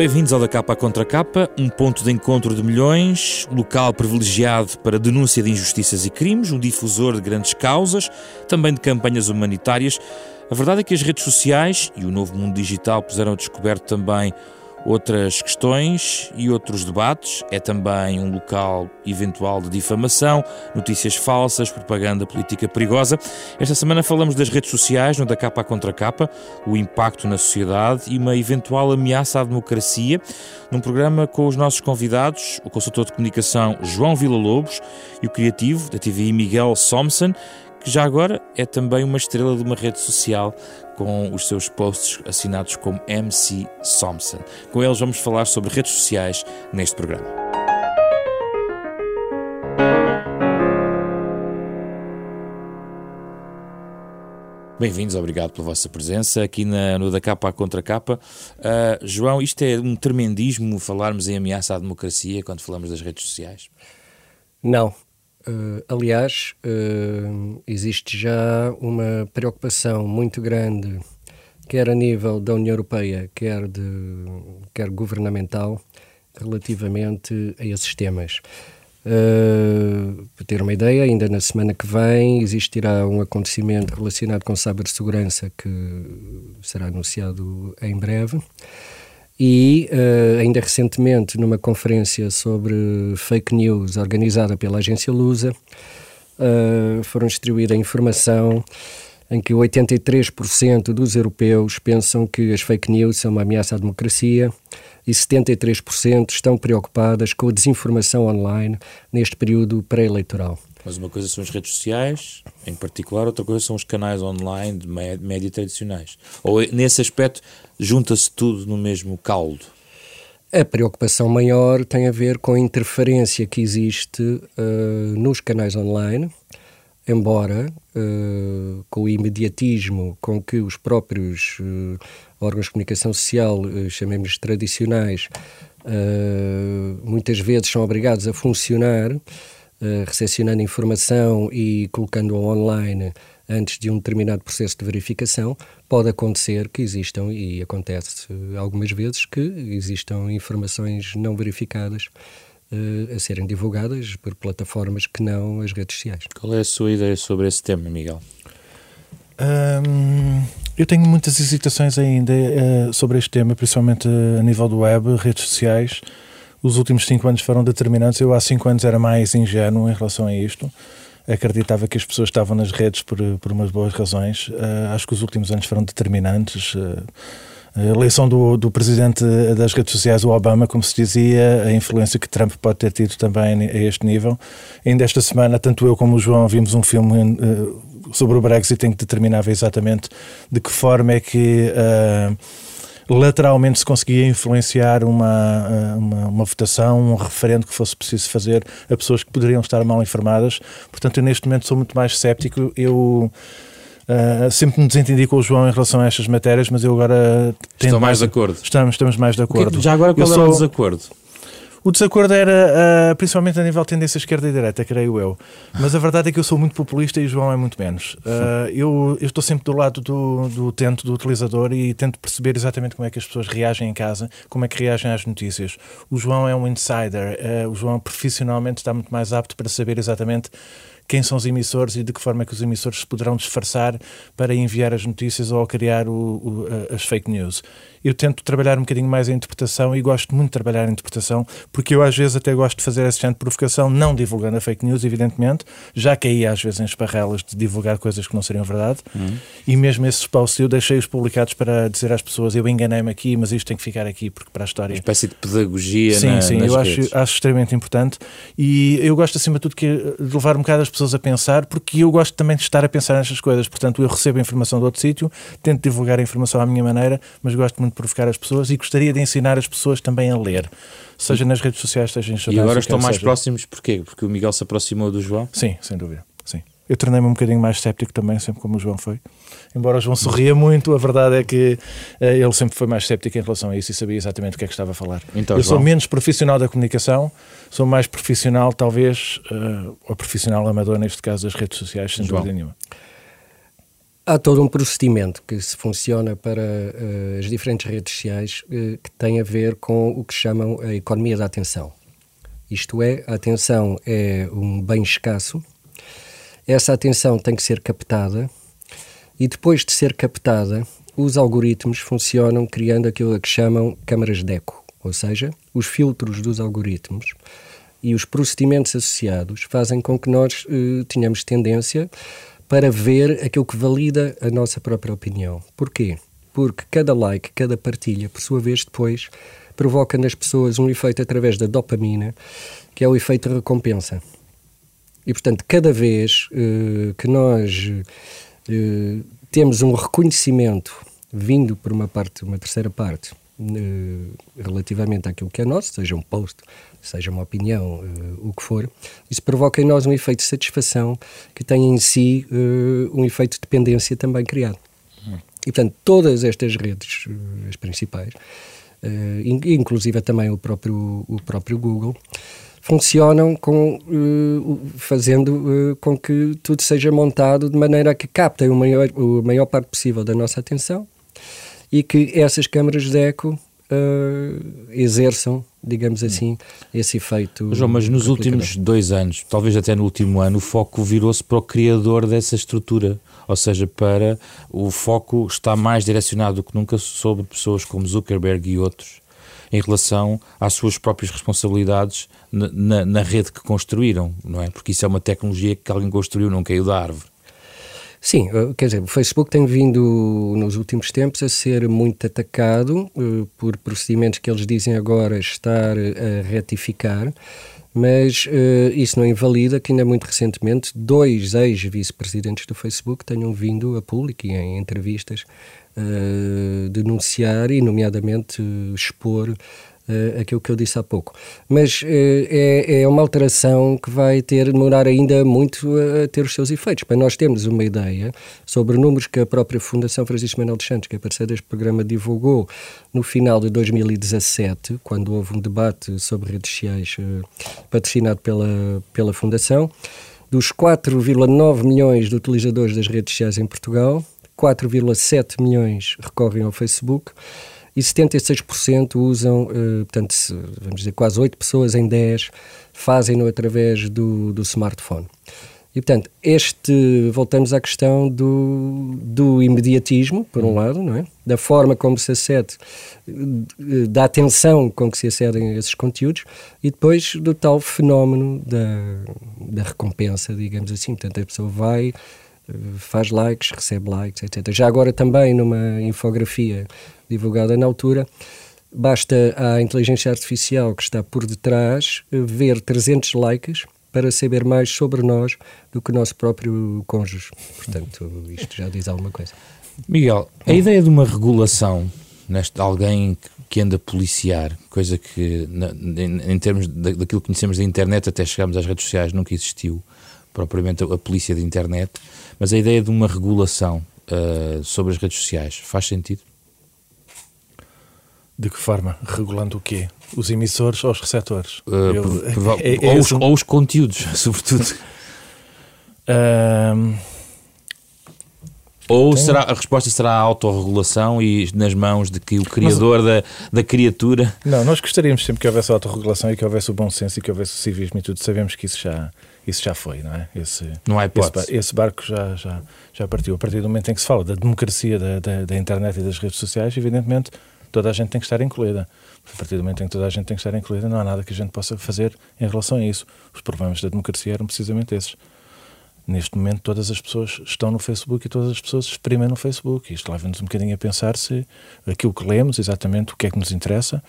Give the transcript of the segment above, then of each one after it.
Bem-vindos ao da Capa Contra Capa, um ponto de encontro de milhões, local privilegiado para denúncia de injustiças e crimes, um difusor de grandes causas, também de campanhas humanitárias. A verdade é que as redes sociais e o novo mundo digital puseram a descoberto também outras questões e outros debates. É também um local eventual de difamação, notícias falsas, propaganda política perigosa. Esta semana falamos das redes sociais, no da capa contra capa, o impacto na sociedade e uma eventual ameaça à democracia, num programa com os nossos convidados, o consultor de comunicação João Villa-Lobos e o criativo da TVI Miguel Somson, que já agora é também uma estrela de uma rede social com os seus posts assinados como MC Somson. Com eles vamos falar sobre redes sociais neste programa. Bem-vindos, obrigado pela vossa presença aqui na, no da capa à contra capa. Uh, João, isto é um tremendismo falarmos em ameaça à democracia quando falamos das redes sociais? Não, Uh, aliás, uh, existe já uma preocupação muito grande, quer a nível da União Europeia, quer, de, quer governamental, relativamente a esses temas. Uh, para ter uma ideia, ainda na semana que vem existirá um acontecimento relacionado com cibersegurança que será anunciado em breve. E uh, ainda recentemente, numa conferência sobre fake news organizada pela agência Lusa, uh, foram distribuída informação em que 83% dos europeus pensam que as fake news são uma ameaça à democracia e 73% estão preocupadas com a desinformação online neste período pré-eleitoral. Mas uma coisa são as redes sociais, em particular, outra coisa são os canais online de média tradicionais. Ou nesse aspecto junta-se tudo no mesmo caldo? A preocupação maior tem a ver com a interferência que existe uh, nos canais online, embora uh, com o imediatismo com que os próprios uh, órgãos de comunicação social, chamemos tradicionais, muitas vezes são obrigados a funcionar uh, recepcionando informação e colocando-a online antes de um determinado processo de verificação, pode acontecer que existam, e acontece algumas vezes, que existam informações não verificadas uh, a serem divulgadas por plataformas que não as redes sociais. Qual é a sua ideia sobre esse tema, Miguel? Um, eu tenho muitas hesitações ainda uh, sobre este tema, principalmente a nível do web, redes sociais os últimos cinco anos foram determinantes. Eu há cinco anos era mais ingênuo em relação a isto. Acreditava que as pessoas estavam nas redes por, por umas boas razões. Uh, acho que os últimos anos foram determinantes. Uh, a eleição do, do presidente das redes sociais, o Obama, como se dizia, a influência que Trump pode ter tido também a este nível. Ainda esta semana, tanto eu como o João vimos um filme uh, sobre o Brexit em que determinava exatamente de que forma é que lateralmente se conseguia influenciar uma, eh, uma, uma, votação, um referendo que fosse preciso fazer a pessoas que poderiam estar mal informadas. Portanto, eu neste momento sou muito mais céptico. Eu. Uh, sempre me desentendi com o João em relação a estas matérias, mas eu agora. Estou mais de acordo. Estamos, estamos mais de acordo. Que, já agora qual eu é sou... o desacordo? O desacordo era uh, principalmente a nível de tendência esquerda e direita, creio eu. Mas a verdade é que eu sou muito populista e o João é muito menos. Uh, eu, eu, estou sempre do lado do, do utente, do utilizador e tento perceber exatamente como é que as pessoas reagem em casa, como é que reagem às notícias. O João é um insider, uh, o João profissionalmente está muito mais apto para saber exatamente quem são os emissores e de que forma é que os emissores se poderão disfarçar para enviar as notícias ou criar o, o, as fake news. Eu tento trabalhar um bocadinho mais a interpretação e gosto muito de trabalhar a interpretação, porque eu às vezes até gosto de fazer essa gente de provocação, não divulgando a fake news, evidentemente, já caí às vezes em esparrelas de divulgar coisas que não seriam verdade, uhum. e mesmo esses posts eu deixei-os publicados para dizer às pessoas, eu enganei-me aqui, mas isto tem que ficar aqui, porque para a história... Uma espécie de pedagogia Sim, na, sim, eu acho, acho, extremamente importante, e eu gosto acima de tudo que, de levar um bocado as pessoas a pensar, porque eu gosto também de estar a pensar nestas coisas, portanto eu recebo a informação de outro sítio, tento divulgar a informação à minha maneira, mas gosto muito de provocar as pessoas e gostaria de ensinar as pessoas também a ler, seja nas redes sociais, seja em jornais. E agora estão mais seja. próximos porquê? Porque o Miguel se aproximou do João? Sim, sem dúvida. Sim. Eu tornei-me um bocadinho mais céptico também, sempre como o João foi. Embora o João sorria muito, a verdade é que uh, ele sempre foi mais céptico em relação a isso e sabia exatamente o que é que estava a falar. Então, eu João... sou menos profissional da comunicação, sou mais profissional, talvez, uh, ou profissional amador, neste caso, das redes sociais, sem João. dúvida nenhuma. Há todo um procedimento que se funciona para uh, as diferentes redes sociais uh, que tem a ver com o que chamam a economia da atenção. Isto é, a atenção é um bem escasso, essa atenção tem que ser captada e depois de ser captada, os algoritmos funcionam criando aquilo que chamam câmaras de eco, ou seja, os filtros dos algoritmos e os procedimentos associados fazem com que nós uh, tenhamos tendência para ver aquilo que valida a nossa própria opinião. Porquê? Porque cada like, cada partilha, por sua vez, depois provoca nas pessoas um efeito através da dopamina, que é o efeito recompensa. E, portanto, cada vez uh, que nós uh, temos um reconhecimento vindo por uma parte, uma terceira parte, uh, relativamente àquilo que é nosso, seja um post, seja uma opinião, uh, o que for, isso provoca em nós um efeito de satisfação que tem em si uh, um efeito de dependência também criado. E, portanto, todas estas redes, as principais, inclusive também o próprio, o próprio Google, funcionam com, fazendo com que tudo seja montado de maneira a que captem o maior, a maior parte possível da nossa atenção e que essas câmaras de eco uh, exerçam, digamos assim, esse efeito. João, mas nos últimos dois anos, talvez até no último ano, o foco virou-se para o criador dessa estrutura. Ou seja, para o foco está mais direcionado do que nunca sobre pessoas como Zuckerberg e outros em relação às suas próprias responsabilidades na, na, rede que construíram, não é? Porque isso é uma tecnologia que alguém construiu, não caiu da árvore. Sim, eh, quer dizer, o Facebook tem vindo nos últimos tempos a ser muito atacado uh, por procedimentos que eles dizem agora estar a retificar, mas uh, isso não invalida que ainda muito recentemente dois ex-vice-presidentes do Facebook tenham vindo a público e em entrevistas uh, denunciar e, nomeadamente, expor uh, aquilo que eu disse há pouco. Mas uh, é, é, uma alteração que vai ter demorar ainda muito a ter os seus efeitos. Para nós termos uma ideia sobre números que a própria Fundação Francisco Manuel dos Santos, que é parceira deste programa, divulgou no final de 2017, quando houve um debate sobre redes sociais patrocinado pela, pela Fundação, dos 4,9 milhões de utilizadores das redes sociais em Portugal, 4,7 milhões recorrem ao Facebook e 76% usam, uh, portanto, vamos dizer, quase 8 pessoas em 10 fazem-no através do, do smartphone. E, portanto, este, voltamos à questão do, do imediatismo, por um uhum. lado, não é? Da forma como se acede, eh, da atenção com que se acedem a esses conteúdos e depois do tal fenómeno da, da recompensa, digamos assim. Portanto, a pessoa vai, eh, faz likes, recebe likes, etc. Já agora também numa infografia divulgada na altura, basta à inteligência artificial que está por detrás ver 300 likes para saber mais sobre nós do que o nosso próprio cônjuge. Portanto, isto já diz alguma coisa. Miguel, a ideia de uma regulação neste alguém que anda a policiar, coisa que na, em, em, termos daquilo que conhecemos da internet até chegarmos às redes sociais nunca existiu propriamente a, a polícia da internet, mas a ideia de uma regulação uh, sobre as redes sociais faz sentido? De que forma? Regulando o quê? Os emissores ou os receptores? Uh, Eu, é, é, ou, os, ou, os, conteúdos, sobretudo. um... Ou será, a resposta será a autorregulação e nas mãos de que o criador Mas, da, da criatura. Não, nós gostaríamos sempre que houvesse a autorregulação e que houvesse o bom senso e que houvesse o civismo e tudo. Sabemos que isso já, isso já foi, não é? Esse, não há hipótese. Esse, esse barco já, já, já partiu. A partir do momento em que se fala da democracia da, da, da internet e das redes sociais, evidentemente toda a gente tem que estar incluída. A partir do momento em que toda a gente tem que estar incluída, não há nada que a gente possa fazer em relação a isso. Os problemas da democracia eram precisamente esses. Neste momento, todas as pessoas estão no Facebook e todas as pessoas exprimem no Facebook. Isto leva-nos um bocadinho a pensar se aquilo que lemos, exatamente o que é que nos interessa,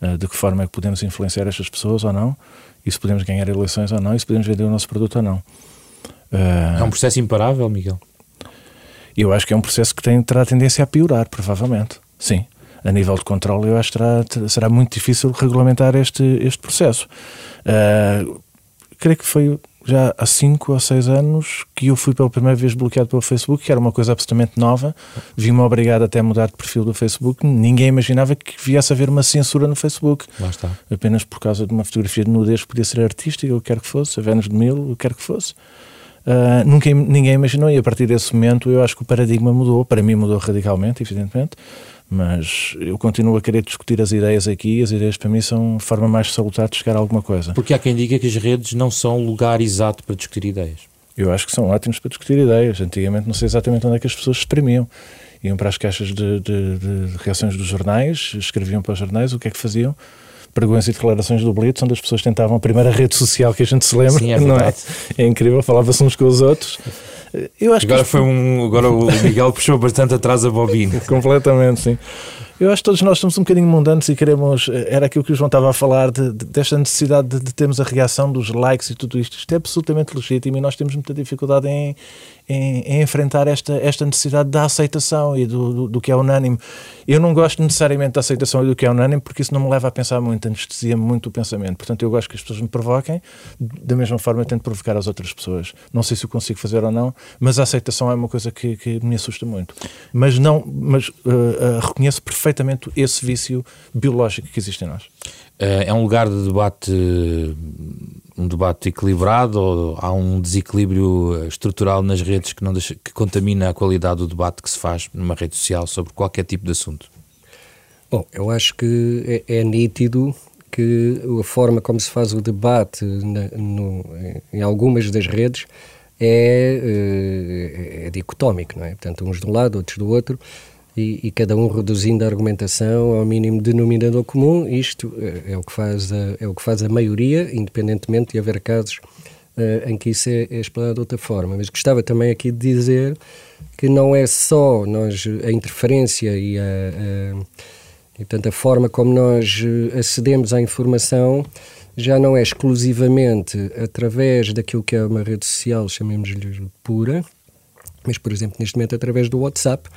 eh, de que forma é que podemos influenciar estas pessoas ou não, e se podemos ganhar eleições ou não, e se podemos vender o nosso produto ou não. É um processo imparável, Miguel? Eu acho que é um processo que tem, terá tendência a piorar, provavelmente. Sim a nível de controle, eu acho que será, será muito difícil regulamentar este, este processo. Uh, creio que foi já há 5 ou 6 anos que eu fui pela primeira vez bloqueado pelo Facebook, que era uma coisa absolutamente nova. Vi-me obrigado até a mudar de perfil do Facebook. Ninguém imaginava que viesse a haver uma censura no Facebook. Lá está. Apenas por causa de uma fotografia de nudez que podia ser artística, o que quer que fosse, a Vênus de Mil, o que quer que fosse. Uh, nunca ninguém imaginou, e a partir desse momento eu acho que o paradigma mudou. Para mim, mudou radicalmente, evidentemente, mas eu continuo a querer discutir as ideias aqui. As ideias, para mim, são a forma mais salutar de chegar a alguma coisa. Porque há quem diga que as redes não são o lugar exato para discutir ideias. Eu acho que são ótimos para discutir ideias. Antigamente, não sei exatamente onde é que as pessoas se exprimiam iam para as caixas de, de, de, reações dos jornais, escreviam para os jornais, o que é que faziam? pregões e declarações do Blitz, onde as pessoas tentavam a primeira rede social que a gente se lembra, Sim, é não é? É incrível, falava-se uns com os outros. Eu acho agora, que foi um, agora o Miguel puxou bastante atrás a bobina. Completamente, sim. Eu acho que todos nós somos um bocadinho mundanos e queremos. Eh, era aquilo que o João estava a falar, de, de, desta necessidade de, de, termos a reação dos likes e tudo isto. Isto é absolutamente legítimo e nós temos muita dificuldade em, em, em enfrentar esta, esta necessidade da aceitação e do, do, do, que é unânime. Eu não gosto necessariamente da aceitação e do que é unânime porque isso não me leva a pensar muito, anestesia-me muito o pensamento. Portanto, eu gosto que as pessoas me provoquem, da mesma forma eu tento provocar as outras pessoas. Não sei se o consigo fazer ou não, mas a aceitação é uma coisa que, que me assusta muito. Mas, não, mas uh, uh, reconheço perfeitamente esse vício biológico que existe em nós. Eh, é um lugar de debate, um debate equilibrado ou há um desequilíbrio estrutural nas redes que, não deixa, que contamina a qualidade do debate que se faz numa rede social sobre qualquer tipo de assunto? Bom, eu acho que é, é nítido que a forma como se faz o debate na, no, em algumas das redes é, eh, é, dicotómico, não é? Portanto, uns de um lado, outros do outro, e, e, cada um reduzindo a argumentação ao mínimo denominador comum. Isto é, é o que faz a, é o que faz a maioria, independentemente de haver casos uh, em que isso é, é explorado de outra forma. Mas gostava também aqui de dizer que não é só nós a interferência e a, a, e, portanto, a forma como nós acedemos à informação já não é exclusivamente através daquilo que é uma rede social, chamemos-lhe pura, mas, por exemplo, neste momento através do WhatsApp,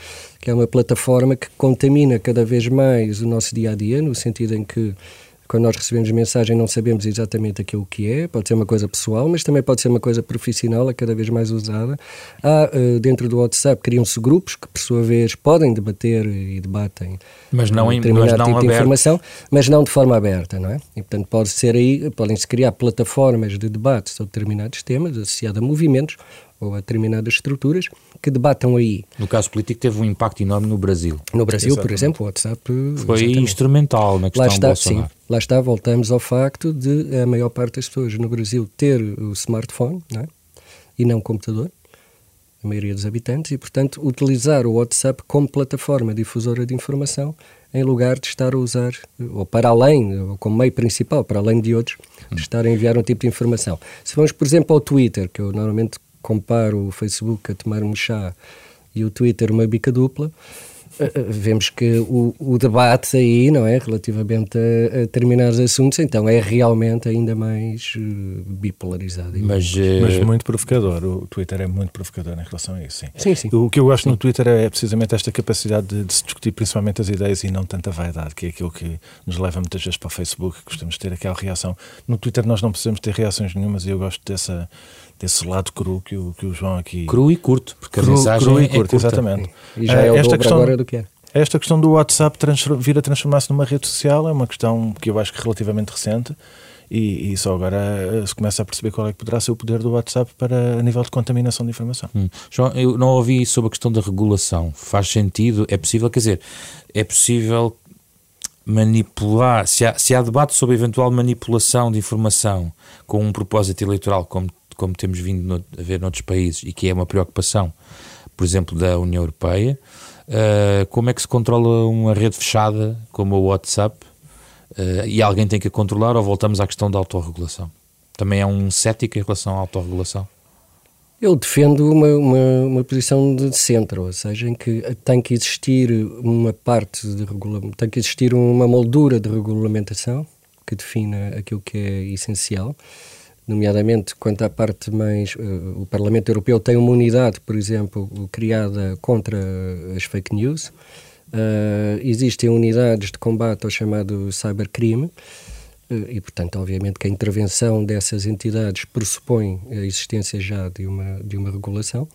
que é uma plataforma que contamina cada vez mais o nosso dia a dia, no sentido em que quando nós recebemos mensagem não sabemos exatamente aquilo que é, pode ser uma coisa pessoal, mas também pode ser uma coisa profissional, é cada vez mais usada. Há, uh, dentro do WhatsApp, criam-se grupos que, por sua vez, podem debater e debatem mas não, em, mas não tipo de informação, mas não de forma aberta, não é? E, portanto, pode ser aí, podem-se criar plataformas de debate sobre determinados temas, associadas a movimentos ou a determinadas estruturas que debatam aí. No caso político teve um impacto enorme no Brasil. No Brasil, exatamente. por exemplo, o WhatsApp... Foi exatamente. instrumental na questão lá está, Bolsonaro. Sim, lá está, voltamos ao facto de a maior parte das pessoas no Brasil ter o smartphone não é? e não o computador, a maioria dos habitantes, e, portanto, utilizar o WhatsApp como plataforma difusora de informação em lugar de estar a usar, ou para além, ou como meio principal, para além de outros, de estar a enviar um tipo de informação. Se vamos, por exemplo, ao Twitter, que eu normalmente comparo o Facebook a tomar um chá e o Twitter uma bica dupla, eh, eh, vemos que o, o, debate aí, não é, relativamente a, a, determinados assuntos, então é realmente ainda mais uh, bipolarizado. Mas. Mas muito provocador, o Twitter é muito provocador em relação a isso, sim. Sim, sim. O que eu gosto sim. no Twitter é precisamente esta capacidade de, de, se discutir principalmente as ideias e não tanta vaidade, que é aquilo que nos leva muitas vezes para o Facebook, que gostamos de ter aquela reação. No Twitter nós não precisamos ter reações nenhumas e eu gosto dessa desse lado cru que o, que o João aqui. Cru e curto, porque cru, a mensagem cru e é curto, exatamente. E já é o esta questão, agora do que é. Esta questão do WhatsApp vir a transformar-se numa rede social é uma questão que eu acho que é relativamente recente e, e, só agora eh, se começa a perceber qual é que poderá ser o poder do WhatsApp para a nível de contaminação de informação. Hum. João, eu não ouvi sobre a questão da regulação. Faz sentido? É possível? Quer dizer, é possível manipular, se há, se há debate sobre eventual manipulação de informação com um propósito eleitoral, como como temos vindo a ver noutros países e que é uma preocupação, por exemplo, da União Europeia, uh, como é que se controla uma rede fechada como o WhatsApp uh, e alguém tem que a controlar ou voltamos à questão da autorregulação? Também é um cético em relação à autorregulação? Eu defendo uma, uma, uma, posição de centro, ou seja, em que tem que existir uma parte de regulamento, tem que existir uma moldura de regulamentação que defina aquilo que é essencial nomeadamente quanto à parte mais. Uh, o Parlamento Europeu tem uma unidade, por exemplo, criada contra as fake news. Uh, existem unidades de combate ao chamado cybercrime. Uh, e, portanto, obviamente que a intervenção dessas entidades pressupõe a existência já de uma, de uma regulação.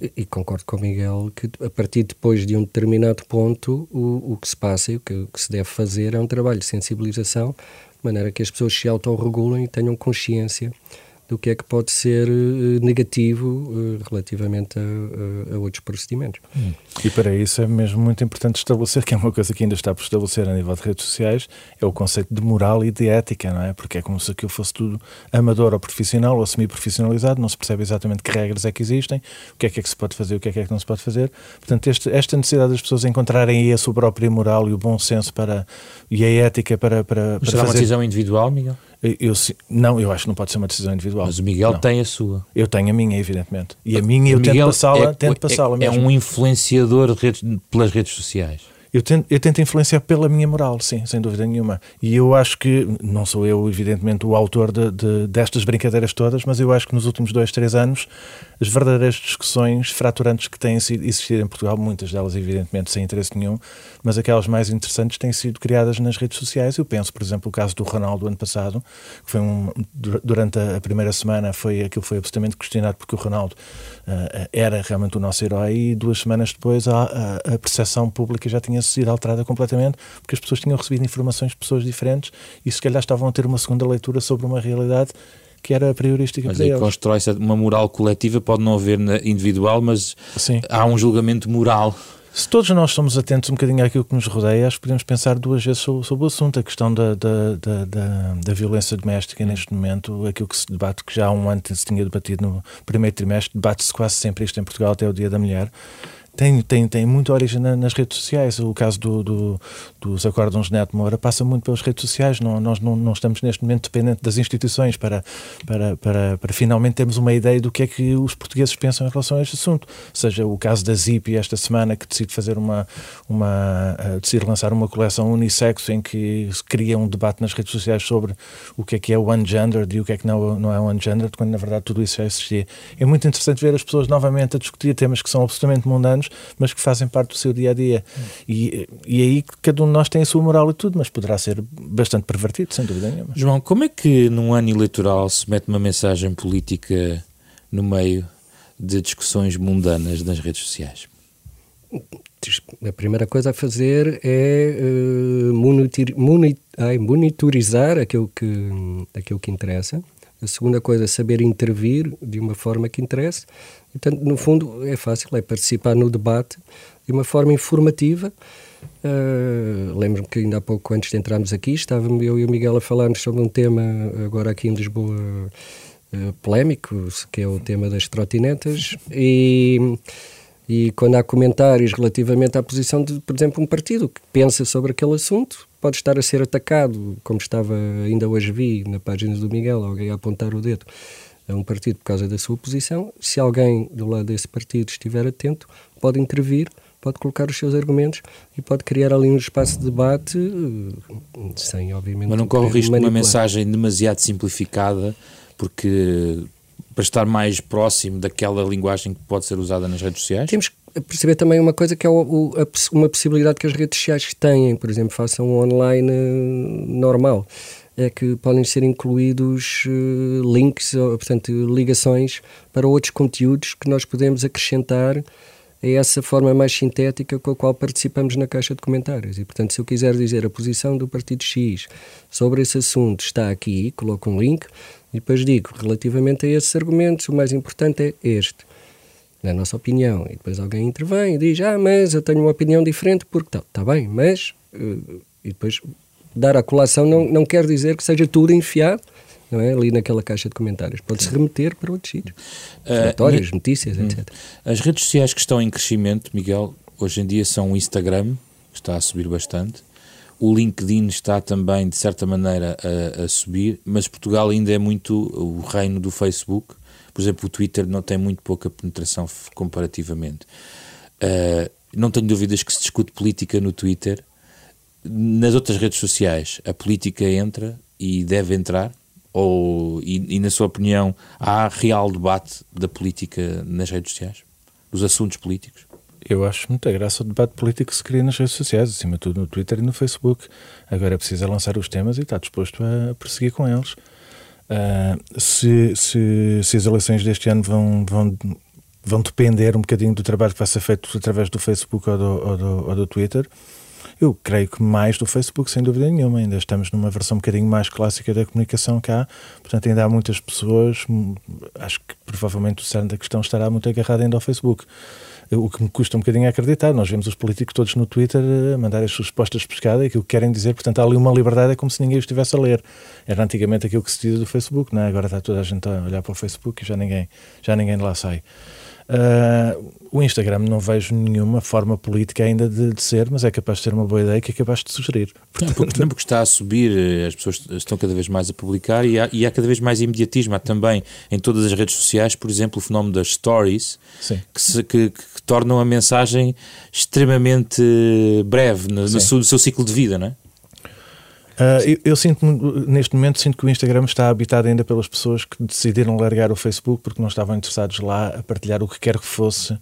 E, e concordo com o Miguel que, a partir depois de um determinado ponto, o, o que se passa e o que, o que se deve fazer é um trabalho de sensibilização de maneira que as pessoas se autorregulem e tenham consciência do que é que pode ser uh, negativo uh, relativamente a, a, a, outros procedimentos. Hum. E para isso é mesmo muito importante estabelecer, que é uma coisa que ainda está por estabelecer a nível de redes sociais, é o conceito de moral e de ética, não é? Porque é como se aquilo fosse tudo amador ou profissional ou semi-profissionalizado, não se percebe exatamente que regras é que existem, o que é que é que se pode fazer, o que é que é que não se pode fazer. Portanto, este, esta necessidade das pessoas encontrarem aí a sua própria moral e o bom senso para, e a ética para, para, para será fazer... uma decisão individual, Miguel? Eu, não, eu acho que não pode ser uma decisão individual. Mas o Miguel não. tem a sua. Eu tenho a minha, evidentemente. E a minha eu tento passá-la, é, tento passá-la é, é um influenciador redes, pelas redes sociais. Eu tento, eu tento influenciar pela minha moral, sim, sem dúvida nenhuma. E eu acho que, não sou eu, evidentemente, o autor de, de, destas brincadeiras todas, mas eu acho que nos últimos dois, três anos, as verdadeiras discussões fraturantes que têm existido em Portugal, muitas delas, evidentemente, sem interesse nenhum, mas aquelas mais interessantes têm sido criadas nas redes sociais. Eu penso, por exemplo, o caso do Ronaldo ano passado, que foi um, durante a primeira semana, foi aquilo foi absolutamente questionado porque o Ronaldo uh, era realmente o nosso herói e duas semanas depois a, a, percepção pública já tinha sido alterada completamente, porque as pessoas tinham recebido informações de pessoas diferentes e se calhar estavam a ter uma segunda leitura sobre uma realidade que era priorística mas para eles. constrói-se uma moral coletiva, pode não haver na individual, mas Sim. há um julgamento moral. Se todos nós somos atentos um bocadinho àquilo que nos rodeia, acho que podemos pensar duas vezes sobre, sobre o assunto. A questão da, da, da, da, da violência doméstica neste momento, aquilo que se debate, que já há um ano se tinha debatido no primeiro trimestre, debate-se quase sempre isto em Portugal até o Dia da Mulher tem, tem, tem muita origem nas redes sociais. O caso do, do, dos acórdãos de Neto Moura passa muito pelas redes sociais. Não, nós não, não estamos neste momento dependentes das instituições para, para, para, para finalmente termos uma ideia do que é que os portugueses pensam em relação a este assunto. Seja o caso da ZIP esta semana que decide fazer uma, uma uh, decide lançar uma coleção unissexo em que se cria um debate nas redes sociais sobre o que é que é o ungendered e o que é que não, não é o ungendered, quando na verdade tudo isso já existia. É muito interessante ver as pessoas novamente a discutir temas que são absolutamente mundanos mas que fazem parte do seu dia a dia. E, e aí cada um de nós tem a sua moral e tudo, mas poderá ser bastante pervertido, sem dúvida nenhuma. João, como é que num ano eleitoral se mete uma mensagem política no meio de discussões mundanas nas redes sociais? A primeira coisa a fazer é uh, monitor, monitorizar aquilo que, aquilo que interessa. A segunda coisa é saber intervir de uma forma que interesse. Portanto, no fundo, é fácil, é participar no debate de uma forma informativa. Uh, Lembro-me que ainda há pouco, antes de entrarmos aqui, estávamos eu e o Miguel a falarmos sobre um tema, agora aqui em Lisboa, uh, polémico, que é o tema das trotinetas, e, e quando há comentários relativamente à posição de, por exemplo, um partido que pensa sobre aquele assunto, pode estar a ser atacado, como estava ainda hoje vi na página do Miguel, alguém a apontar o dedo a um partido por causa da sua posição. Se alguém do lado desse partido estiver atento, pode intervir, pode colocar os seus argumentos e pode criar ali um espaço de debate eh, sem, obviamente. Mas não corre o risco de uma mensagem demasiado simplificada, porque para estar mais próximo daquela linguagem que pode ser usada nas redes sociais? Temos que perceber também uma coisa que é o, o, a, uma possibilidade que as redes sociais têm, por exemplo, façam um online eh, normal é que podem ser incluídos uh, links, ou, portanto, ligações para outros conteúdos que nós podemos acrescentar a essa forma mais sintética com a qual participamos na caixa de comentários. E, portanto, se eu quiser dizer a posição do Partido X sobre esse assunto está aqui, coloco um link e depois digo, relativamente a esses argumentos, o mais importante é este, na nossa opinião. E depois alguém intervém e diz, ah, mas eu tenho uma opinião diferente porque está tá bem, mas... Uh, e depois dar a colação não, não quer dizer que seja tudo enfiado não é? ali naquela caixa de comentários. Pode-se remeter para outros sítios. Uh, Relatórios, notícias, hum. etc. As redes sociais que estão em crescimento, Miguel, hoje em dia são o Instagram, que está a subir bastante. O LinkedIn está também, de certa maneira, a, a, subir, mas Portugal ainda é muito o reino do Facebook. Por exemplo, o Twitter não tem muito pouca penetração comparativamente. Uh, não tenho dúvidas que se discute política no Twitter, nas outras redes sociais a política entra e deve entrar? Ou, e, e, na sua opinião, há real debate da política nas redes sociais? Dos assuntos políticos? Eu acho muita graça o debate político que se cria nas redes sociais, acima de tudo no Twitter e no Facebook. Agora é preciso lançar os temas e está disposto a prosseguir com eles. Uh, se, se, se, as eleições deste ano vão, vão, vão depender um bocadinho do trabalho que vai ser feito através do Facebook ou do, ou do, ou do Twitter, Eu creio que mais do Facebook, sem dúvida nenhuma. Ainda estamos numa versão um bocadinho mais clássica da comunicação cá, portanto, ainda há muitas pessoas. Hum, acho que provavelmente o cerne da questão estará muito agarrado ainda ao Facebook o que me custa um bocadinho a acreditar. Nós vemos os políticos todos no Twitter a mandar as suas respostas pescadas e aquilo que querem dizer, portanto, há ali uma liberdade, é como se ninguém os estivesse a ler. Era antigamente aquilo que se dizia do Facebook, não é? agora está toda a gente a olhar para o Facebook e já ninguém, já ninguém lá sai. Uh, o Instagram não vejo nenhuma forma política ainda de, de, ser, mas é capaz de ser uma boa ideia que é capaz de sugerir. Portanto, não, porque, não porque está a subir, eh, as pessoas estão cada vez mais a publicar e há, e há, cada vez mais imediatismo. Há também em todas as redes sociais, por exemplo, o fenómeno das stories, que, se, que, que, tornam a mensagem extremamente breve no, no, seu, no seu ciclo de vida, não é? Uh, eu, eu, sinto, neste momento, sinto que o Instagram está habitado ainda pelas pessoas que decidiram largar o Facebook porque não estavam interessados lá a partilhar o que quer que fosse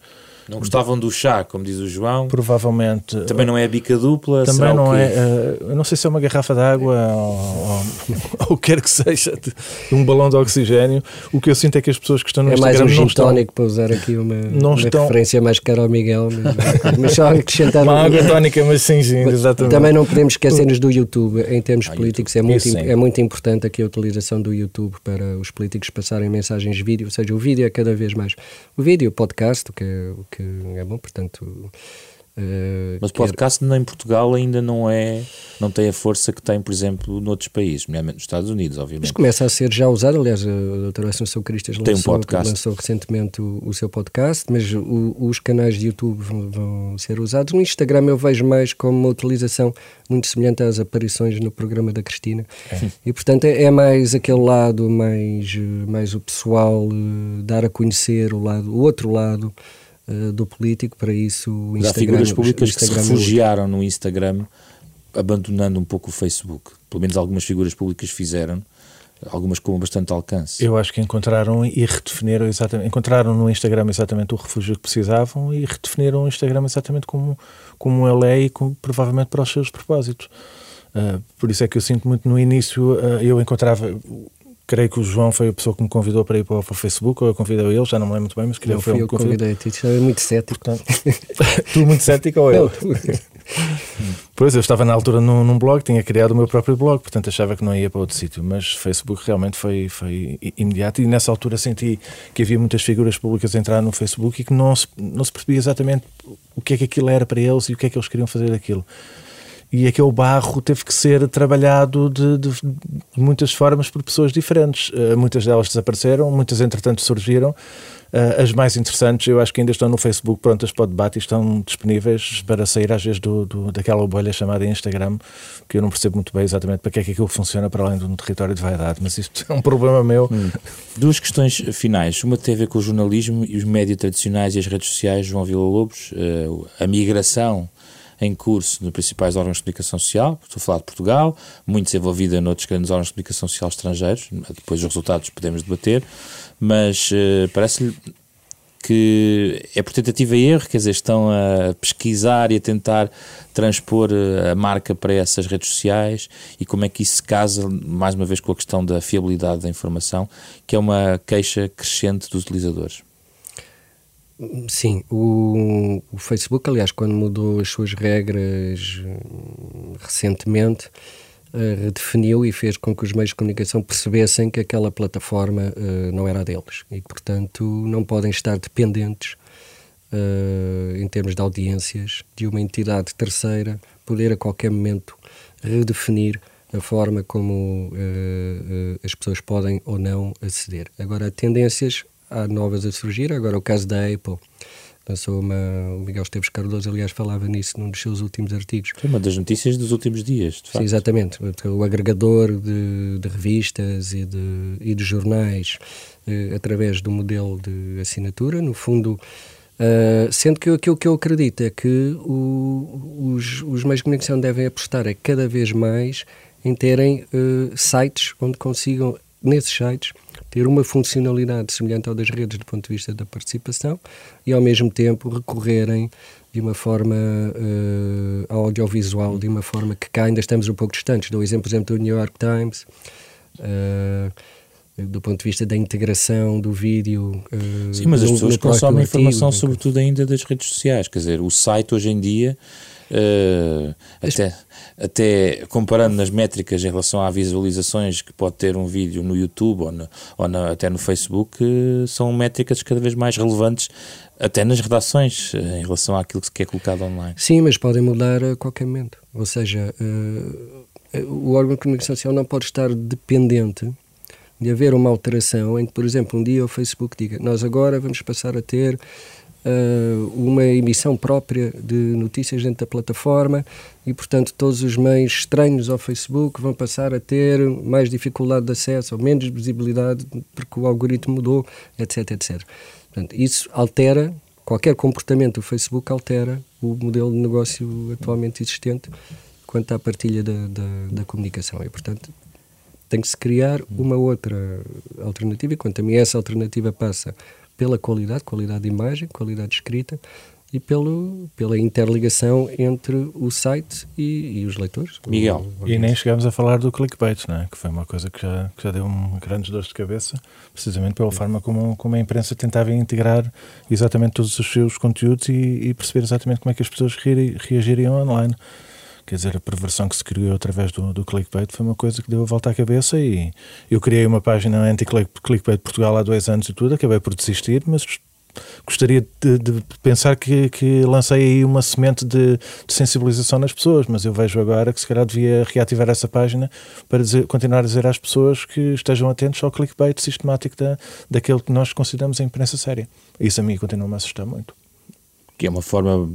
não gostavam do chá, como diz o João. Provavelmente. Também não é a bica dupla. Também não é. Uh, não sei se é uma garrafa de água ou, o que quer que seja, de, um balão de oxigênio. O que eu sinto é que as pessoas que estão no é Instagram mais um estão. tónico para usar aqui uma, não uma estão... referência mais cara ao Miguel. Mas, mas só acrescentar. Uma água tónica, mas sim, sim, exatamente. Também não podemos esquecer-nos do YouTube. Em termos ah, políticos, é muito, é muito importante aqui a utilização do YouTube para os políticos passarem mensagens vídeo. Ou seja, o vídeo é cada vez mais. O vídeo, o podcast, o que é, o que é bom, portanto. Uh, Mas o podcast quer... em Portugal ainda não é, não tem a força que tem, por exemplo, noutros países, nomeadamente nos Estados Unidos, obviamente. Mas começa a ser já usado, aliás, a doutora Assunção Cristas lançou, um podcast. lançou recentemente o, o, seu podcast, mas o, os canais de YouTube vão, vão, ser usados. No Instagram eu vejo mais como uma utilização muito semelhante às aparições no programa da Cristina. É. E, portanto, é, é, mais aquele lado, mais, mais o pessoal, eh, dar a conhecer o, lado, o outro lado uh, do político, para isso o Instagram... Há figuras públicas que se refugiaram no Instagram, abandonando um pouco o Facebook. Pelo menos algumas figuras públicas fizeram, algumas com bastante alcance. Eu acho que encontraram e redefiniram exatamente, encontraram no Instagram exatamente o refúgio que precisavam e redefiniram o Instagram exatamente como, como ele é e com, provavelmente para os seus propósitos. Uh, por isso é que eu sinto muito no início, uh, eu encontrava creio que o João foi a pessoa que me convidou para ir para o, para o Facebook, ou eu convidei ele, já não me lembro muito bem, mas creio que foi eu que convidei. Tu é muito cético. Portanto, tu muito cético ou eu? pois, eu estava na altura num, num, blog, tinha criado o meu próprio blog, portanto achava que não ia para outro sítio, mas Facebook realmente foi, foi imediato e nessa altura senti que havia muitas figuras públicas a entrar no Facebook e que não se, não se percebia exatamente o que é que aquilo era para eles e o que é que eles queriam fazer daquilo e aquele barro teve que ser trabalhado de, de, de muitas formas por pessoas diferentes. Uh, muitas delas desapareceram, muitas entretanto surgiram. Uh, as mais interessantes, eu acho que ainda estão no Facebook prontas para o debate e estão disponíveis para sair às vezes do, do, daquela bolha chamada Instagram, que eu não percebo muito bem exatamente para que é que aquilo funciona para além de um território de vaidade, mas isto é um problema meu. Hum. Duas questões finais. Uma tem a ver com o jornalismo e os médias tradicionais e as redes sociais, João Vila Lobos, uh, a migração em curso nos principais órgãos de comunicação social, estou a falar de Portugal, muito desenvolvida noutros grandes órgãos de comunicação social estrangeiros, depois os resultados podemos debater, mas uh, parece-lhe que é por tentativa e erro, quer dizer, estão a pesquisar e a tentar transpor eh, a marca para essas redes sociais e como é que isso se casa, mais uma vez, com a questão da fiabilidade da informação, que é uma queixa crescente dos utilizadores. Sim, o, o, Facebook, aliás, quando mudou as suas regras hum, recentemente, uh, redefiniu e fez com que os meios de comunicação percebessem que aquela plataforma uh, não era deles e, portanto, não podem estar dependentes, uh, em termos de audiências, de uma entidade terceira poder a qualquer momento redefinir a forma como as pessoas podem ou não aceder. Agora, tendências há novas a surgir. Agora, o caso da Apple lançou uma. O Miguel Esteves Cardoso, aliás, falava nisso num dos seus últimos artigos. Foi uma das notícias dos últimos dias, de facto. Sim, exatamente. O agregador de, de revistas e de, e de jornais eh, através do modelo de assinatura, no fundo. Uh, sendo que aquilo que eu acredito é que o, os, os meios de comunicação devem apostar é cada vez mais em terem uh, sites onde consigam, nesses sites, ter uma funcionalidade semelhante ao das redes do ponto de vista da participação e, ao mesmo tempo, recorrerem de uma forma uh, audiovisual, de uma forma que cá ainda estamos um pouco distantes. Dou o exemplo, por exemplo, do New York Times, uh, do ponto de vista da integração do vídeo. Uh, Sim, mas as pessoas consomem informação sobretudo ainda das redes sociais, quer dizer, o site hoje em dia Uh, até, até comparando nas métricas em relação a visualizações que pode ter um vídeo no YouTube ou, no, ou na, até no Facebook, uh, são métricas cada vez mais relevantes, até nas redações, uh, em relação àquilo que é colocado online. Sim, mas podem mudar a qualquer momento. Ou seja, o órgão de comunicação social não pode estar dependente de haver uma alteração em que, por exemplo, um dia o Facebook diga nós agora vamos passar a ter uh, uma emissão própria de notícias dentro da plataforma e, portanto, todos os meios estranhos ao Facebook vão passar a ter mais dificuldade de acesso ou menos visibilidade porque o algoritmo mudou, etc, etc. Portanto, isso altera, qualquer comportamento do Facebook altera o modelo de negócio atualmente existente quanto à partilha da, da, da comunicação e, portanto, tem que se criar uma outra alternativa e quanto a mim essa alternativa passa pela qualidade, qualidade de imagem, qualidade de escrita e pelo, pela interligação entre o site e, e os leitores. Miguel. E nem chegamos a falar do clickbait, né? que foi uma coisa que já, que já deu um grandes dores de cabeça, precisamente pela forma como, como a imprensa tentava integrar exatamente todos os seus conteúdos e, e perceber exatamente como é que as pessoas reagiriam online. Quer dizer, a perversão que se criou através do, do clickbait foi uma coisa que deu a volta à cabeça e eu criei uma página anti-clickbait Portugal há dois anos e tudo, acabei por desistir, mas gostaria de, de pensar que, que, lancei aí uma semente de, de, sensibilização nas pessoas, mas eu vejo agora que se calhar devia reativar essa página para dizer, continuar a dizer às pessoas que estejam atentos ao clickbait sistemático da, daquele que nós consideramos a imprensa séria. Isso a mim continua-me a assustar muito que é uma forma,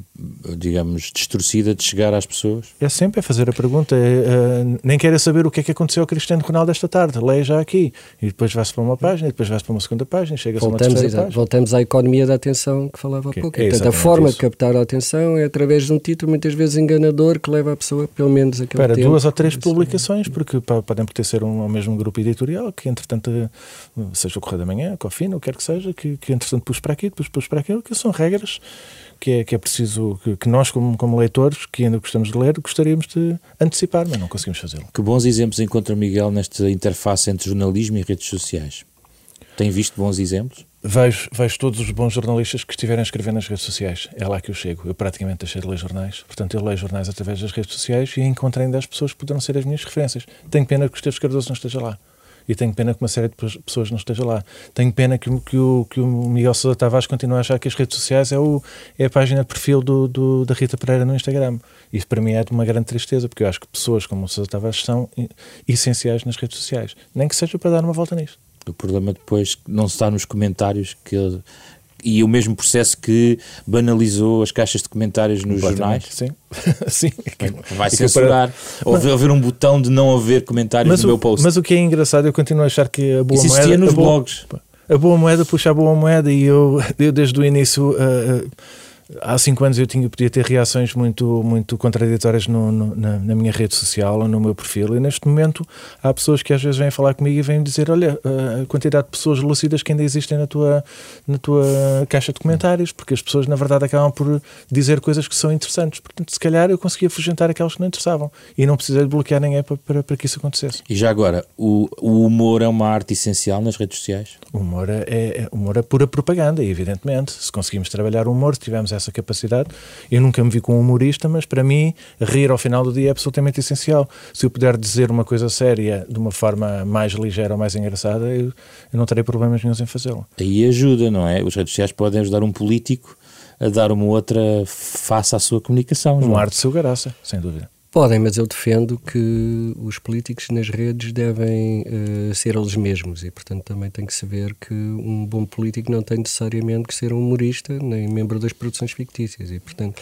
digamos, distorcida de chegar às pessoas? É sempre a fazer a pergunta. É, é, nem quer saber o que é que aconteceu ao Cristiano Ronaldo esta tarde. Leia já aqui. E depois vai-se para uma página, e depois vai-se para uma segunda página, chega-se a uma terceira página. Voltamos à economia da atenção que falava há pouco. É Portanto, a forma isso. de captar a atenção é através de um título muitas vezes enganador que leva a pessoa pelo menos aquele Para tempo. duas ou três publicações, porque podem pertencer um, ao mesmo grupo editorial, que entretanto, seja o Correio da Manhã, Cofina, o que quer que seja, que, que entretanto pus para aqui, depois pus para aquilo, que são regras que é, que é preciso que, que nós, como, como, leitores, que ainda gostamos de ler, gostaríamos de antecipar, mas não conseguimos fazê-lo. Que bons exemplos encontra Miguel nesta interface entre jornalismo e redes sociais? Tem visto bons exemplos? Vejo, vejo todos os bons jornalistas que estiverem a escrever nas redes sociais. É lá que eu chego. Eu praticamente deixei de ler jornais. Portanto, eu leio jornais através das redes sociais e encontrei ainda as pessoas que poderão ser as minhas referências. Tenho pena que o Esteves Cardoso não esteja lá e tenho pena que uma série de pessoas não esteja lá. Tenho pena que, que, o, que o Miguel Sousa Tavares continue a achar que as redes sociais é, o, é a página de perfil do, do, da Rita Pereira no Instagram. Isso para mim é de uma grande tristeza, porque eu acho que pessoas como o Sousa Tavares são essenciais nas redes sociais, nem que seja para dar uma volta nisso. O problema depois não está nos comentários que ele, e o mesmo processo que banalizou as caixas de comentários nos jornais. Sim, sim. Vai censurar. Para... Ou haver um botão de não haver comentários mas no o, meu post. Mas o que é engraçado, eu continuo a achar que a boa Isso moeda. nos a boa, blogs. A boa moeda puxa a boa moeda e eu, eu desde o início. Uh, há cinco anos eu tinha, podia ter reações muito, muito contraditórias no, no, na, na, minha rede social ou no meu perfil, e neste momento há pessoas que às vezes vêm falar comigo e vêm dizer: Olha, a quantidade de pessoas lúcidas que ainda existem na tua, na tua caixa de comentários, porque as pessoas na verdade acabam por dizer coisas que são interessantes. Portanto, se calhar eu conseguia afugentar aquelas que não interessavam e não precisei de bloquear ninguém para, para, para que isso acontecesse. E já agora, o, o humor é uma arte essencial nas redes sociais? O humor é, é, humor é pura propaganda, evidentemente. Se conseguimos trabalhar o humor, se tivermos essa capacidade. Eu nunca me vi com um humorista, mas para mim, rir ao final do dia é absolutamente essencial. Se eu puder dizer uma coisa séria de uma forma mais ligeira ou mais engraçada, eu, eu não terei problemas nenhum em fazê-lo. Aí ajuda, não é? Os redes sociais podem ajudar um político a dar uma outra face à sua comunicação. Um ar de seu graça, sem dúvida. Podem, mas eu defendo que os políticos nas redes devem uh, ser eles mesmos e, portanto, também tem que se ver que um bom político não tem necessariamente que ser um humorista nem membro das produções fictícias e, portanto,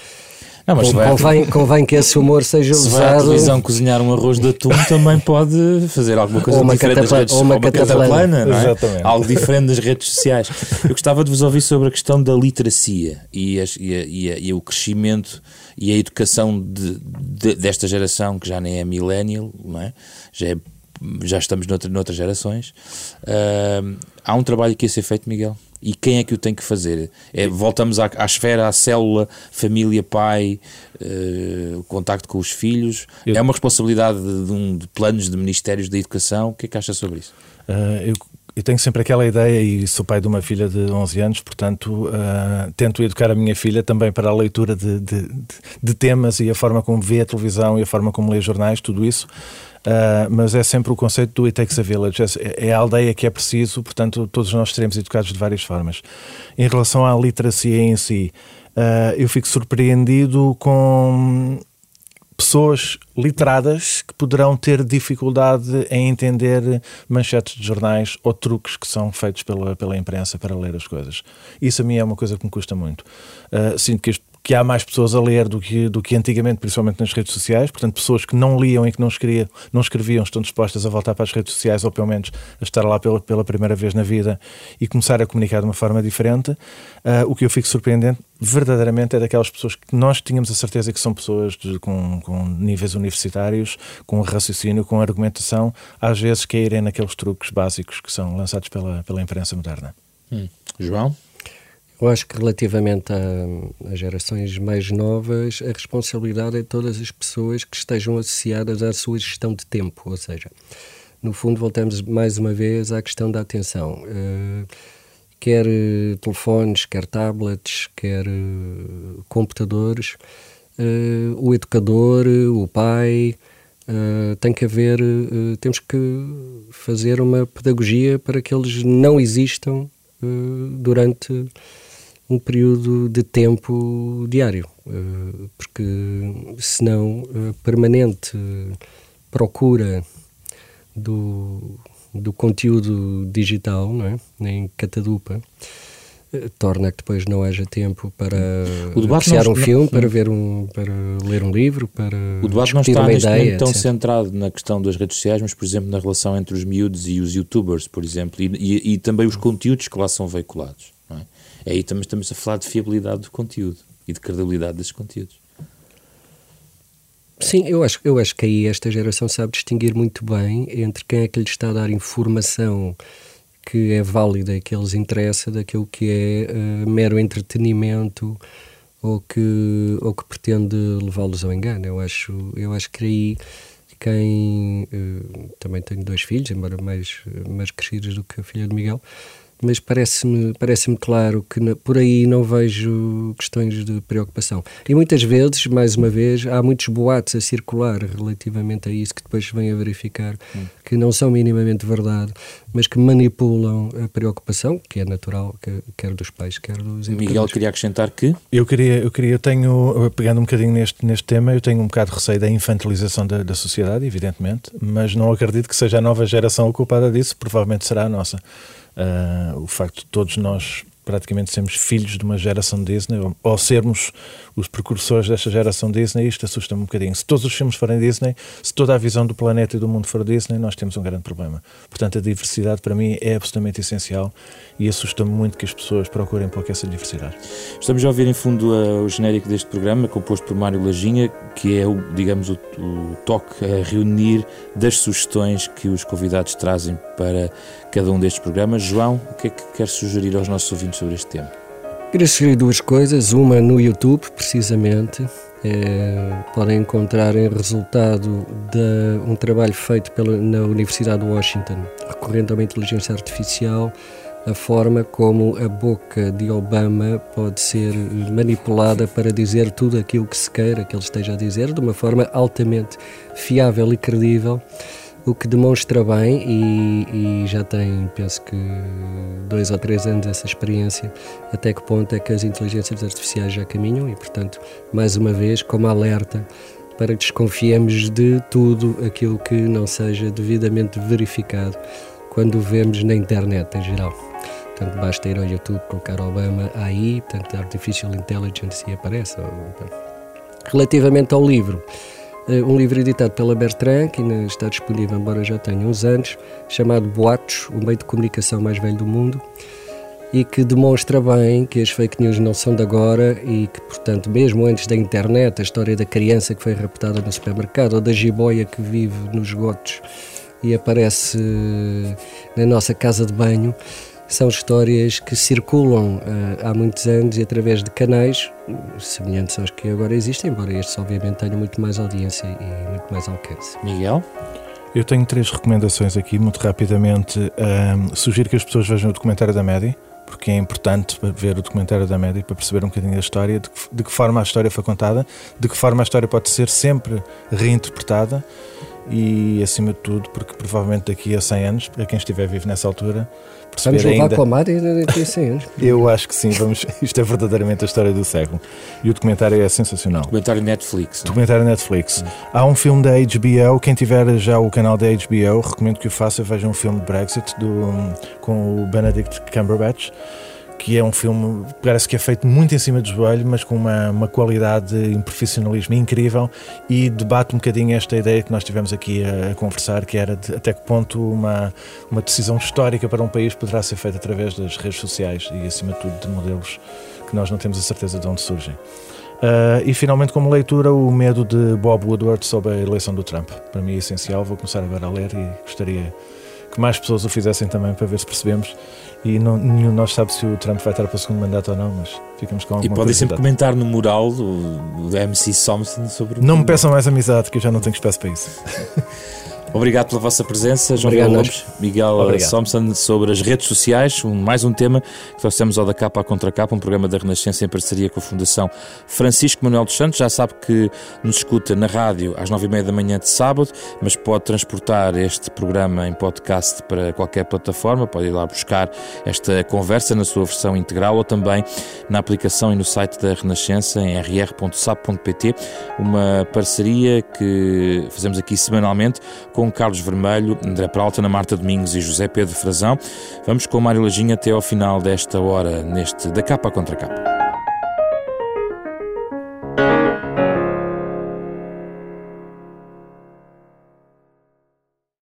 não, mas convém, convém que esse humor seja se usado. Se vai à televisão cozinhar um arroz de atum, também pode fazer alguma coisa ou uma diferente das redes ou uma, ou uma cataplana, é? Algo diferente das redes sociais. Eu gostava de vos ouvir sobre a questão da literacia e, as, e, a, e, a, e o crescimento e a educação de, de, desta geração que já nem é millennial, não é? Já, é, já estamos noutra, noutras gerações. Uh, há um trabalho que ia ser feito, Miguel? E quem é que o tem que fazer? É, voltamos à, à esfera, à célula, família, pai, uh, contacto com os filhos. Eu... É uma responsabilidade de, de, um, de planos de ministérios da educação. O que é que acha sobre isso? Uh, eu eu tenho sempre aquela ideia, e sou pai de uma filha de 11 anos, portanto, uh, tento educar a minha filha também para a leitura de, de, de, temas e a forma como vê a televisão e a forma como lê jornais, tudo isso. Uh, mas é sempre o conceito do It Takes a Village. É, é a aldeia que é preciso, portanto, todos nós seremos educados de várias formas. Em relação à literacia em si, uh, eu fico surpreendido com pessoas literadas que poderão ter dificuldade em entender manchetes de jornais ou truques que são feitos pela, pela imprensa para ler as coisas. Isso a mim é uma coisa que me custa muito. Uh, sinto que este que há mais pessoas a ler do que, do que antigamente, principalmente nas redes sociais. Portanto, pessoas que não liam e que não escreviam, não escreviam estão dispostas a voltar para as redes sociais ou pelo menos a estar lá pela, pela primeira vez na vida e começar a comunicar de uma forma diferente. Uh, o que eu fico surpreendente, verdadeiramente, é daquelas pessoas que nós tínhamos a certeza que são pessoas de, com, com níveis universitários, com raciocínio, com argumentação, às vezes caírem naqueles truques básicos que são lançados pela, pela imprensa moderna. Hum. João? Eu acho que relativamente às gerações mais novas, a responsabilidade é de todas as pessoas que estejam associadas à sua gestão de tempo, ou seja, no fundo voltamos mais uma vez à questão da atenção. Uh, quer uh, telefones, quer tablets, quer uh, computadores, o educador, o pai, tem que haver, temos que fazer uma pedagogia para que eles não existam durante um período de tempo diário, eh, porque senão a permanente procura do, do conteúdo digital, não é? em catadupa, eh, torna que depois não haja tempo para apreciar um filme, para ver um, para ler um livro, para o debate não está neste ideia, tão etc. centrado na questão das redes sociais, mas por exemplo na relação entre os miúdos e os YouTubers, por exemplo, e, e, e também os conteúdos que lá são veiculados. É aí também estamos a falar de fiabilidade do conteúdo e de credibilidade desses conteúdos. Sim, eu acho, eu acho que aí esta geração sabe distinguir muito bem entre quem é que lhe está a dar informação que é válida e que lhes interessa daquilo que é uh, mero entretenimento ou que, ou que pretende levá-los ao engano. Eu acho, eu acho que aí quem uh, também tenho dois filhos, embora mais, mais crescidos do que a filha de Miguel, mas parece-me parece claro que por aí não vejo questões de preocupação. E muitas vezes, mais uma vez, há muitos boatos a circular relativamente a isso que depois se vem a verificar hum. que não são minimamente verdade, mas que manipulam a preocupação, que é natural, quer dos pais, quer dos educadores. Miguel queria acrescentar que? Eu queria, eu queria, eu tenho, pegando um bocadinho neste, neste tema, eu tenho um bocado de receio da infantilização da, da sociedade, evidentemente, mas não acredito que seja a nova geração a culpada disso, provavelmente será a nossa. Uh, o facto de todos nós praticamente sermos filhos de uma geração Disney, ou, sermos os precursores desta geração Disney, isto assusta-me um bocadinho. Se todos os filmes forem Disney, se toda a visão do planeta e do mundo for Disney, nós temos um grande problema. Portanto, a diversidade para mim é absolutamente essencial e assusta-me muito que as pessoas procurem pouco essa diversidade. Estamos a ouvir em fundo o genérico deste programa, composto por Mário Lajinha, que é, o, digamos, o, o toque a reunir das sugestões que os convidados trazem para cada um destes programas. João, o que é que quer sugerir aos nossos ouvintes sobre este tema? Queria sugerir duas coisas, uma no YouTube, precisamente. É, podem encontrar em resultado de um trabalho feito pela, na Universidade de Washington, recorrendo a uma inteligência artificial, a forma como a boca de Obama pode ser manipulada para dizer tudo aquilo que se queira que ele esteja a dizer, de uma forma altamente fiável e credível o que demonstra bem e, e, já tem, penso que, dois ou três anos essa experiência, até que ponto é que as inteligências artificiais já caminham e, portanto, mais uma vez, como alerta para que desconfiemos de tudo aquilo que não seja devidamente verificado quando vemos na internet em geral. Portanto, basta ir ao YouTube, colocar Obama aí, portanto, Artificial Intelligence e aparece. Relativamente ao livro, um livro editado pela Bertrand, que ainda está disponível, embora já tenha uns anos, chamado Boatos, o meio de comunicação mais velho do mundo, e que demonstra bem que as fake news não são de agora e que, portanto, mesmo antes da internet, a história da criança que foi raptada no supermercado ou da jiboia que vive nos esgotos e aparece eh, na nossa casa de banho, são histórias que circulam uh, há muitos anos e através de canais semelhantes aos que agora existem, embora estes obviamente tenham muito mais audiência e muito mais alcance. Miguel? Eu tenho três recomendações aqui, muito rapidamente. Um, sugiro que as pessoas vejam o documentário da Média, porque é importante ver o documentário da Média para perceber um bocadinho da história, de que, de que forma a história foi contada, de que forma a história pode ser sempre reinterpretada e, acima de tudo, porque provavelmente daqui a 100 anos, para quem estiver vivo nessa altura, Vamos levar ainda... com a Mário daqui a 100 anos. Eu acho que sim, vamos... isto é verdadeiramente a história do século. E o documentário é sensacional. Documentário Netflix. Documentário Netflix. Há um filme da HBO, quem tiver já o canal da HBO, recomendo que o faça, veja um filme de Brexit do, com o Benedict Cumberbatch que é um filme, parece que é feito muito em cima do joelho, mas com uma, uma qualidade e um profissionalismo incrível e debate um bocadinho esta ideia que nós tivemos aqui a, a conversar, que era de até que ponto uma, uma decisão histórica para um país poderá ser feita através das redes sociais e, acima de tudo, de modelos que nós não temos a certeza de onde surgem. Uh, e finalmente, como leitura, o medo de Bob Woodward sobre a eleição do Trump. Para mim é essencial, vou começar agora a ler e gostaria que mais pessoas o fizessem também para ver se percebemos. E não, nenhum de nós sabe se o Trump vai estar para o segundo mandato ou não, mas ficamos com alguma E podem sempre comentar no mural do, do MC Somson sobre Não me peçam mais amizade, que eu já não tenho espaço para isso. Obrigado pela vossa presença, João Miguel Lopes, Miguel Obrigado. Thompson, sobre as redes sociais. Um, mais um tema que trouxemos ao da capa à contra capa, um programa da Renascença em parceria com a Fundação Francisco Manuel dos Santos. Já sabe que nos escuta na rádio às nove e meia da manhã de sábado, mas pode transportar este programa em podcast para qualquer plataforma. Pode ir lá buscar esta conversa na sua versão integral ou também na aplicação e no site da Renascença em rr.sap.pt. Uma parceria que fazemos aqui semanalmente com com Carlos Vermelho, André Peralta, Ana Marta Domingos e José Pedro Frazão. Vamos com Mário Lajinha até ao final desta hora, neste Da Capa Contra Capa.